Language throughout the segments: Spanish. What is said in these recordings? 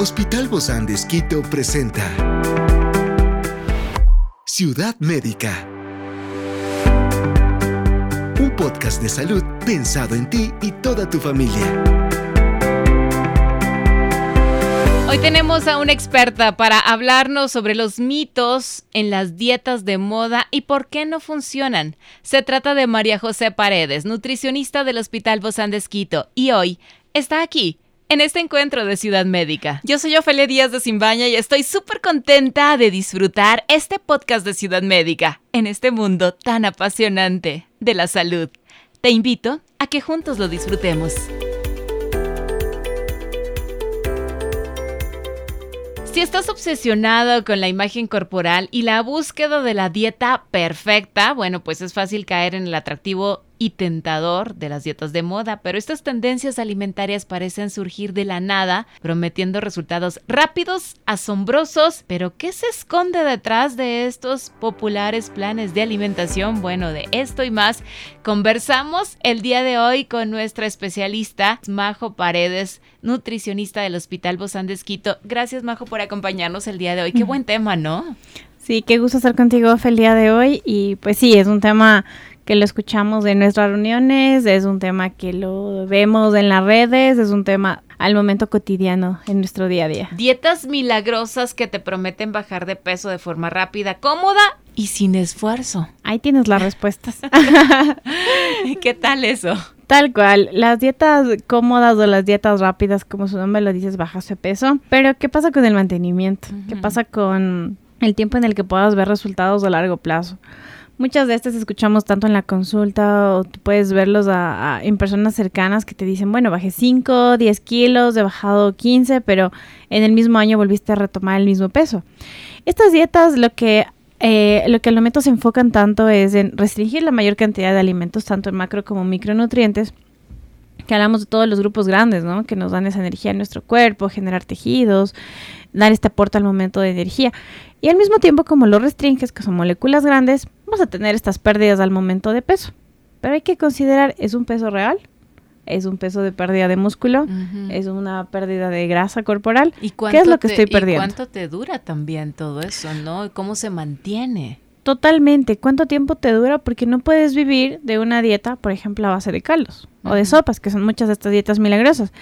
Hospital Bozán de Esquito presenta Ciudad Médica. Un podcast de salud pensado en ti y toda tu familia. Hoy tenemos a una experta para hablarnos sobre los mitos en las dietas de moda y por qué no funcionan. Se trata de María José Paredes, nutricionista del Hospital Bozán de Esquito, y hoy está aquí en este encuentro de Ciudad Médica. Yo soy Ofelia Díaz de Simbaña y estoy súper contenta de disfrutar este podcast de Ciudad Médica en este mundo tan apasionante de la salud. Te invito a que juntos lo disfrutemos. Si estás obsesionado con la imagen corporal y la búsqueda de la dieta perfecta, bueno, pues es fácil caer en el atractivo y tentador de las dietas de moda, pero estas tendencias alimentarias parecen surgir de la nada, prometiendo resultados rápidos, asombrosos, pero ¿qué se esconde detrás de estos populares planes de alimentación? Bueno, de esto y más conversamos el día de hoy con nuestra especialista Majo Paredes, nutricionista del Hospital Bozán de Esquito. Gracias Majo por acompañarnos el día de hoy. Qué buen tema, ¿no? Sí, qué gusto estar contigo el día de hoy y pues sí, es un tema que lo escuchamos en nuestras reuniones, es un tema que lo vemos en las redes, es un tema al momento cotidiano en nuestro día a día. Dietas milagrosas que te prometen bajar de peso de forma rápida, cómoda y sin esfuerzo. Ahí tienes las respuestas. ¿Qué tal eso? Tal cual, las dietas cómodas o las dietas rápidas, como su nombre lo dices, bajas de peso. Pero, ¿qué pasa con el mantenimiento? ¿Qué pasa con el tiempo en el que puedas ver resultados a largo plazo? Muchas de estas escuchamos tanto en la consulta o puedes verlos en personas cercanas que te dicen, bueno, bajé 5, 10 kilos, he bajado 15, pero en el mismo año volviste a retomar el mismo peso. Estas dietas lo que eh, lo que al momento se enfocan tanto es en restringir la mayor cantidad de alimentos, tanto en macro como micronutrientes, que hablamos de todos los grupos grandes, ¿no? Que nos dan esa energía en nuestro cuerpo, generar tejidos, dar este aporte al momento de energía. Y al mismo tiempo, como lo restringes, que son moléculas grandes, vas a tener estas pérdidas al momento de peso. Pero hay que considerar, ¿es un peso real? ¿Es un peso de pérdida de músculo? ¿Es una pérdida de grasa corporal? ¿Y ¿Qué es lo que estoy perdiendo? ¿Y cuánto te dura también todo eso, no? ¿Cómo se mantiene? Totalmente. ¿Cuánto tiempo te dura? Porque no puedes vivir de una dieta, por ejemplo, a base de caldos o de sopas, que son muchas de estas dietas milagrosas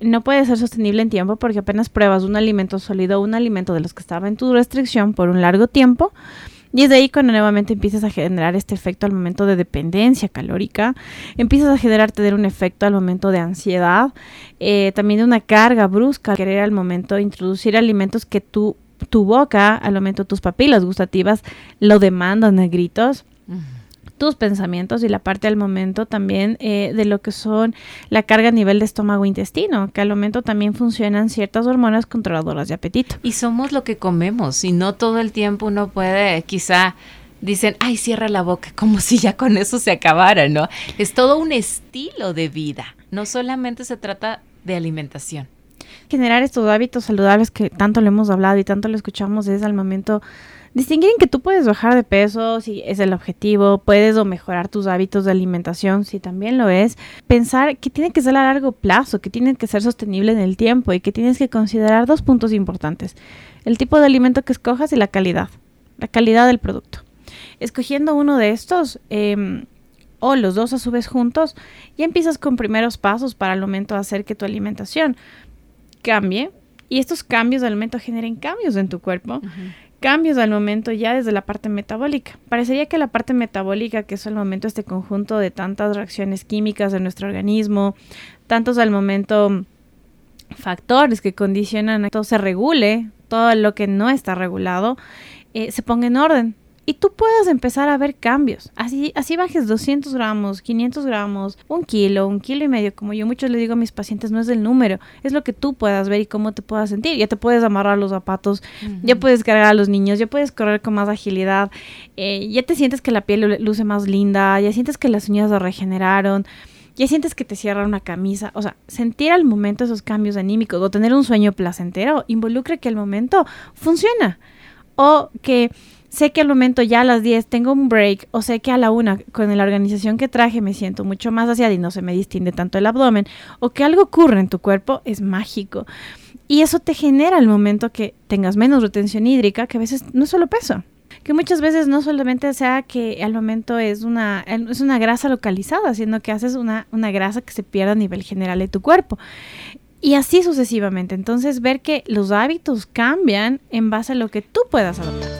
no puede ser sostenible en tiempo porque apenas pruebas un alimento sólido, un alimento de los que estaba en tu restricción por un largo tiempo. Y es de ahí cuando nuevamente empiezas a generar este efecto al momento de dependencia calórica, empiezas a generar tener un efecto al momento de ansiedad, eh, también de una carga brusca, querer al momento introducir alimentos que tu, tu boca, al momento tus papilas gustativas lo demandan a gritos tus pensamientos y la parte al momento también eh, de lo que son la carga a nivel de estómago e intestino, que al momento también funcionan ciertas hormonas controladoras de apetito. Y somos lo que comemos y no todo el tiempo uno puede quizá dicen, ay, cierra la boca, como si ya con eso se acabara, ¿no? Es todo un estilo de vida, no solamente se trata de alimentación. Generar estos hábitos saludables que tanto le hemos hablado y tanto lo escuchamos es al momento Distinguir en que tú puedes bajar de peso si es el objetivo, puedes o mejorar tus hábitos de alimentación si también lo es. Pensar que tiene que ser a largo plazo, que tiene que ser sostenible en el tiempo y que tienes que considerar dos puntos importantes. El tipo de alimento que escojas y la calidad, la calidad del producto. Escogiendo uno de estos, em, o los dos a su vez juntos, ya empiezas con primeros pasos para el momento hacer que tu alimentación cambie y estos cambios de alimento generen cambios en tu cuerpo cambios al momento ya desde la parte metabólica. Parecería que la parte metabólica, que es al momento este conjunto de tantas reacciones químicas de nuestro organismo, tantos al momento factores que condicionan a que todo se regule, todo lo que no está regulado, eh, se ponga en orden y tú puedes empezar a ver cambios. Así, así bajes 200 gramos, 500 gramos, un kilo, un kilo y medio. Como yo muchos le digo a mis pacientes, no es el número, es lo que tú puedas ver y cómo te puedas sentir. Ya te puedes amarrar los zapatos, ya puedes cargar a los niños, ya puedes correr con más agilidad, eh, ya te sientes que la piel luce más linda, ya sientes que las uñas se regeneraron ya sientes que te cierra una camisa, o sea, sentir al momento esos cambios anímicos o tener un sueño placentero involucra que al momento funciona o que sé que al momento ya a las 10 tengo un break o sé que a la 1 con la organización que traje me siento mucho más hacia y no se me distinde tanto el abdomen o que algo ocurre en tu cuerpo es mágico. Y eso te genera el momento que tengas menos retención hídrica, que a veces no es solo peso, que muchas veces no solamente sea que al momento es una, es una grasa localizada, sino que haces una, una grasa que se pierde a nivel general de tu cuerpo. Y así sucesivamente. Entonces, ver que los hábitos cambian en base a lo que tú puedas adoptar.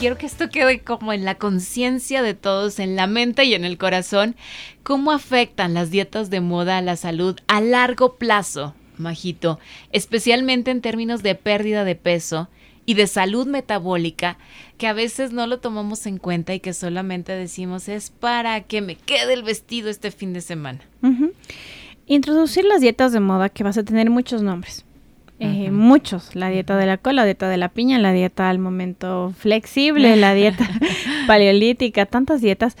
Quiero que esto quede como en la conciencia de todos, en la mente y en el corazón, cómo afectan las dietas de moda a la salud a largo plazo, Majito, especialmente en términos de pérdida de peso y de salud metabólica, que a veces no lo tomamos en cuenta y que solamente decimos es para que me quede el vestido este fin de semana. Introducir las dietas de moda que vas a tener muchos nombres. Eh, muchos, la dieta de la cola, la dieta de la piña, la dieta al momento flexible, la dieta paleolítica, tantas dietas.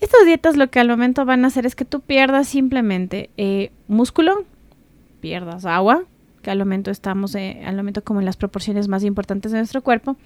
Estas dietas lo que al momento van a hacer es que tú pierdas simplemente eh, músculo, pierdas agua, que al momento estamos, eh, al momento como en las proporciones más importantes de nuestro cuerpo.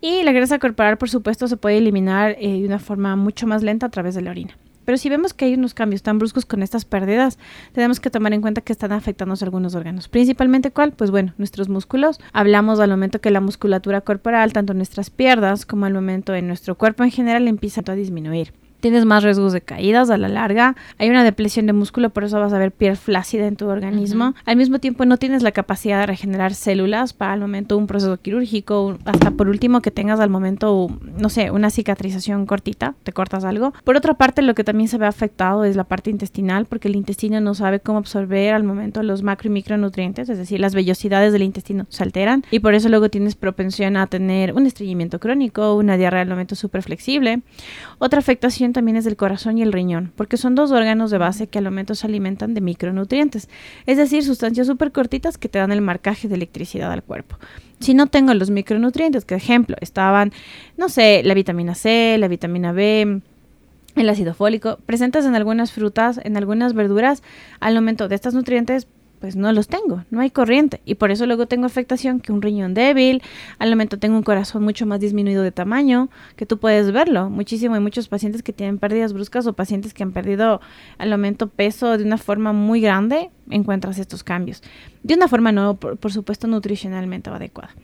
Y la grasa corporal, por supuesto, se puede eliminar de una forma mucho más lenta a través de la orina. Pero si vemos que hay unos cambios tan bruscos con estas pérdidas, tenemos que tomar en cuenta que están afectando algunos órganos. Principalmente cuál? Pues bueno, nuestros músculos. Hablamos al momento que la musculatura corporal, tanto nuestras piernas como al momento en nuestro cuerpo en general, empieza a disminuir tienes más riesgos de caídas a la larga, hay una depresión de músculo, por eso vas a ver piel flácida en tu organismo. Al mismo tiempo no tienes la capacidad de regenerar células para al momento un proceso quirúrgico, hasta por último que tengas al momento, no sé, una cicatrización cortita, te cortas algo. Por otra parte, lo que también se ve afectado es la parte intestinal, porque el intestino no sabe cómo absorber al momento los macro y micronutrientes, es decir, las vellosidades del intestino se alteran y por eso luego tienes propensión a tener un estreñimiento crónico, una diarrea al momento súper flexible. Otra afectación también es del corazón y el riñón, porque son dos órganos de base que al momento se alimentan de micronutrientes, es decir, sustancias súper cortitas que te dan el marcaje de electricidad al cuerpo. Si no tengo los micronutrientes, que ejemplo, estaban, no sé, la vitamina C, la vitamina B, el ácido fólico, presentes en algunas frutas, en algunas verduras, al momento de estos nutrientes, pues no los tengo, no hay corriente y por eso luego tengo afectación que un riñón débil, al momento tengo un corazón mucho más disminuido de tamaño, que tú puedes verlo muchísimo, hay muchos pacientes que tienen pérdidas bruscas o pacientes que han perdido al momento peso de una forma muy grande encuentras estos cambios. De una forma no, por, supuesto, nutricionalmente adecuada.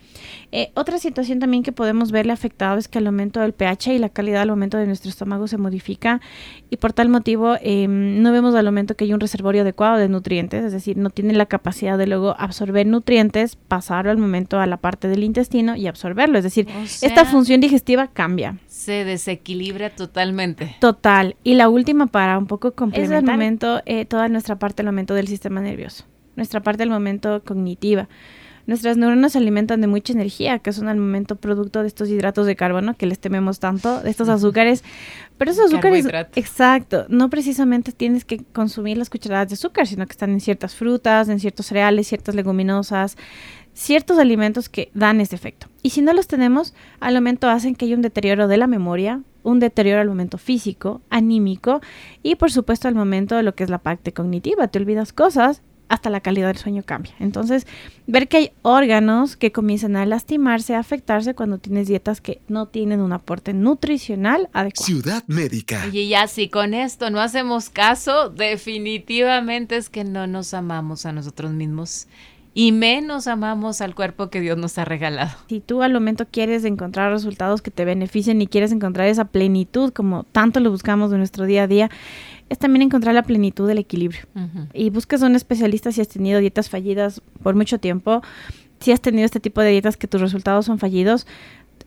Eh, otra situación también que podemos verle afectado es que al aumento del pH y la calidad al aumento de nuestro estómago se modifica y por tal motivo em, no vemos al aumento que hay un reservorio adecuado de nutrientes, es decir, no tiene la capacidad de luego absorber nutrientes, pasar al momento a la parte del intestino y absorberlo. Es decir, esta función digestiva cambia. Se desequilibra totalmente. Total. Y la última para un poco complementar. Es el momento, eh, toda nuestra parte, el aumento del sistema nervioso, nuestra parte del momento cognitiva. Nuestras neuronas se alimentan de mucha energía, que son al momento producto de estos hidratos de carbono que les tememos tanto, de estos azúcares. Pero esos azúcares, exacto, no precisamente tienes que consumir las cucharadas de azúcar, sino que están en ciertas frutas, en ciertos cereales, ciertas leguminosas, ciertos alimentos que dan ese efecto. Y si no los tenemos, al momento hacen que haya un deterioro de la memoria, un deterioro al momento físico, anímico y por supuesto al momento de lo que es la parte cognitiva. Te olvidas cosas, hasta la calidad del sueño cambia. Entonces, ver que hay órganos que comienzan a lastimarse, a afectarse cuando tienes dietas que no tienen un aporte nutricional adecuado. Ciudad Médica. Y ya si con esto no hacemos caso, definitivamente es que no nos amamos a nosotros mismos y menos amamos al cuerpo que Dios nos ha regalado. Si tú al momento quieres encontrar resultados que te beneficien y quieres encontrar esa plenitud como tanto lo buscamos en nuestro día a día, es también encontrar la plenitud del equilibrio. Y busques a un especialista si has tenido dietas fallidas por mucho tiempo, si has tenido este tipo de dietas que tus resultados son fallidos,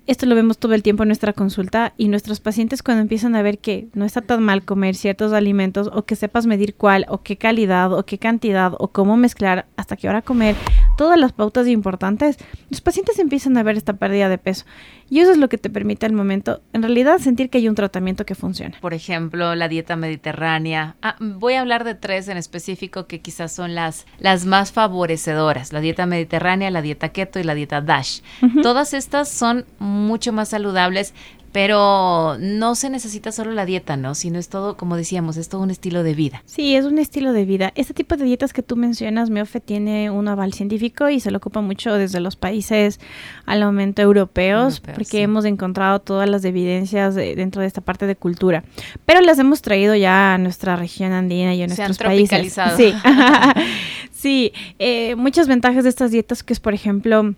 esto lo vemos todo el tiempo en nuestra consulta y nuestros pacientes cuando empiezan a ver que no está tan mal comer ciertos alimentos o que sepas medir cuál o qué calidad o qué cantidad o cómo mezclar hasta qué hora comer, todas las pautas importantes, los pacientes empiezan a ver esta pérdida de peso. Y eso es lo que te permite al momento, en realidad, sentir que hay un tratamiento que funciona. Por ejemplo, la dieta mediterránea. Ah, voy a hablar de tres en específico que quizás son las, las más favorecedoras. La dieta mediterránea, la dieta keto y la dieta DASH. Todas estas son mucho más saludables, pero no se necesita solo la dieta, ¿no? Sino es todo, como decíamos, es todo un estilo de vida. Sí, es un estilo de vida. Este tipo de dietas que tú mencionas, Meofe tiene un aval científico y se lo ocupa mucho desde los países al momento europeos, porque hemos encontrado todas las evidencias dentro de esta parte de cultura. Pero las hemos traído ya a nuestra región andina y a nuestros se han países. Sí, sí. Eh, muchas ventajas de estas dietas que es, por ejemplo,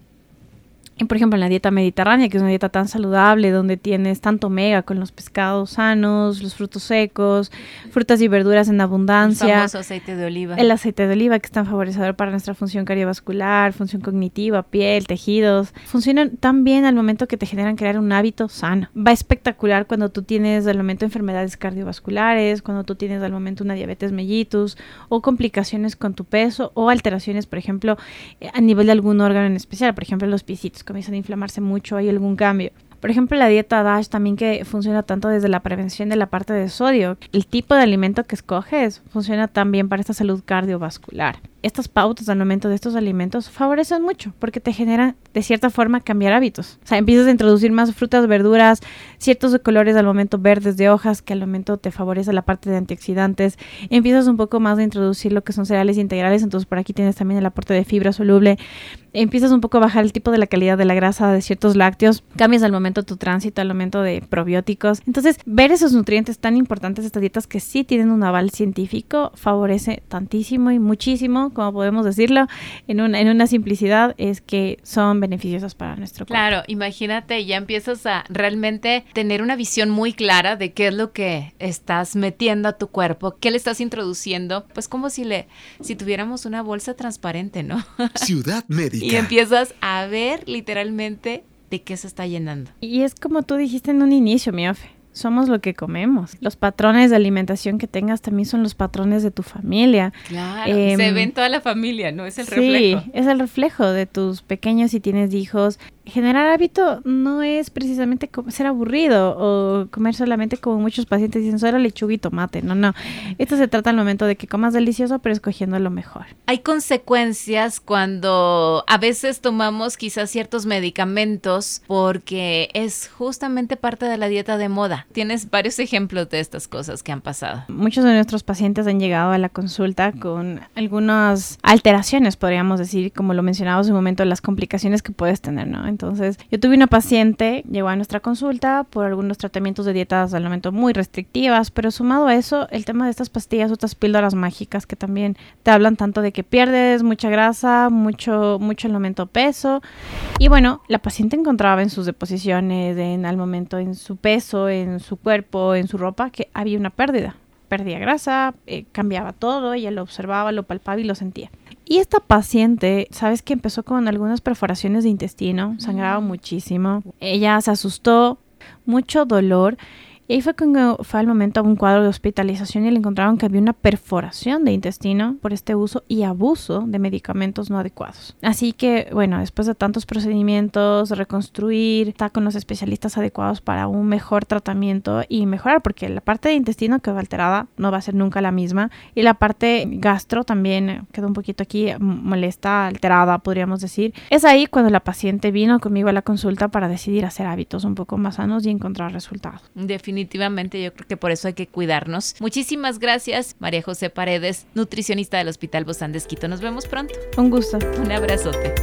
por ejemplo, en la dieta mediterránea, que es una dieta tan saludable, donde tienes tanto omega con los pescados sanos, los frutos secos, frutas y verduras en abundancia. El famoso aceite de oliva. El aceite de oliva, que es tan favorecedor para nuestra función cardiovascular, función cognitiva, piel, tejidos. Funcionan tan bien al momento que te generan crear un hábito sano. Va espectacular cuando tú tienes al momento enfermedades cardiovasculares, cuando tú tienes al momento una diabetes mellitus, o complicaciones con tu peso, o alteraciones, por ejemplo, a nivel de algún órgano en especial, por ejemplo, los pisitos comienzan a inflamarse mucho, hay algún cambio. Por ejemplo, la dieta DASH también que funciona tanto desde la prevención de la parte de sodio. El tipo de alimento que escoges funciona también para esta salud cardiovascular estas pautas al momento de estos alimentos favorecen mucho porque te generan de cierta forma cambiar hábitos. O sea, empiezas a introducir más frutas, verduras, ciertos colores al momento verdes de hojas que al momento te favorece la parte de antioxidantes. Empiezas un poco más a introducir lo que son cereales integrales, entonces por aquí tienes también el aporte de fibra soluble. Empiezas un poco a bajar el tipo de la calidad de la grasa de ciertos lácteos. Cambias al momento tu tránsito, al momento de probióticos. Entonces, ver esos nutrientes tan importantes de estas dietas que sí tienen un aval científico favorece tantísimo y muchísimo como podemos decirlo, en una, en una simplicidad, es que son beneficiosas para nuestro cuerpo. Claro, imagínate, ya empiezas a realmente tener una visión muy clara de qué es lo que estás metiendo a tu cuerpo, qué le estás introduciendo, pues como si le, si tuviéramos una bolsa transparente, ¿no? Ciudad Y empiezas a ver literalmente de qué se está llenando. Y es como tú dijiste en un inicio, mi Ofe somos lo que comemos. Los patrones de alimentación que tengas también son los patrones de tu familia. Claro, se em, ve en toda la familia, ¿no? Es el reflejo. Sí, es el reflejo de tus pequeños si tienes hijos generar hábito no es precisamente ser aburrido o comer solamente como muchos pacientes dicen solo lechuga y tomate. No, no. Esto se trata al momento de que comas delicioso, pero escogiendo lo mejor. Hay consecuencias cuando a veces tomamos quizás ciertos medicamentos porque es justamente parte de la dieta de moda. Tienes varios ejemplos de estas cosas que han pasado. Muchos de nuestros pacientes han llegado a la consulta con algunas alteraciones, podríamos decir, como lo mencionamos en un momento, las complicaciones que puedes tener, ¿no? Entonces, yo tuve una paciente, llegó a nuestra consulta por algunos tratamientos de dietas al momento muy restrictivas, pero sumado a eso, el tema de estas pastillas, otras píldoras mágicas que también te hablan tanto de que pierdes mucha grasa, mucho, mucho el momento peso. Y bueno, la paciente encontraba en sus deposiciones, en al momento en su peso, en su cuerpo, en su ropa, que había una pérdida. Perdía grasa, eh, cambiaba todo, ella lo observaba, lo palpaba y lo sentía. Y esta paciente, sabes que empezó con algunas perforaciones de intestino, sangraba muchísimo. Ella se asustó, mucho dolor y ahí fue cuando fue al momento un cuadro de hospitalización y le encontraron que había una perforación de intestino por este uso y abuso de medicamentos no adecuados. Así que, bueno, después de tantos procedimientos, reconstruir, estar con los especialistas adecuados para un mejor tratamiento y mejorar, porque la parte de intestino quedó alterada, no va a ser nunca la misma, y la parte gastro también quedó un poquito aquí molesta, alterada, podríamos decir. Es ahí cuando la paciente vino conmigo a la consulta para decidir hacer hábitos un poco más sanos y encontrar resultados. Definitivamente definitivamente yo creo que por eso hay que cuidarnos. Muchísimas gracias, María José Paredes, nutricionista del Hospital Bozán de Nos vemos pronto. Un gusto. Un abrazote.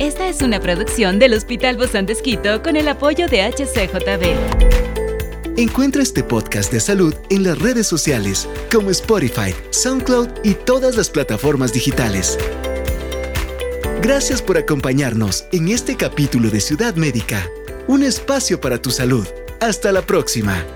Esta es una producción del Hospital Bozán de con el apoyo de HCJB. Encuentra este podcast de salud en las redes sociales como Spotify, SoundCloud y todas las plataformas digitales. Gracias por acompañarnos en este capítulo de Ciudad Médica un espacio para tu salud. Hasta la próxima.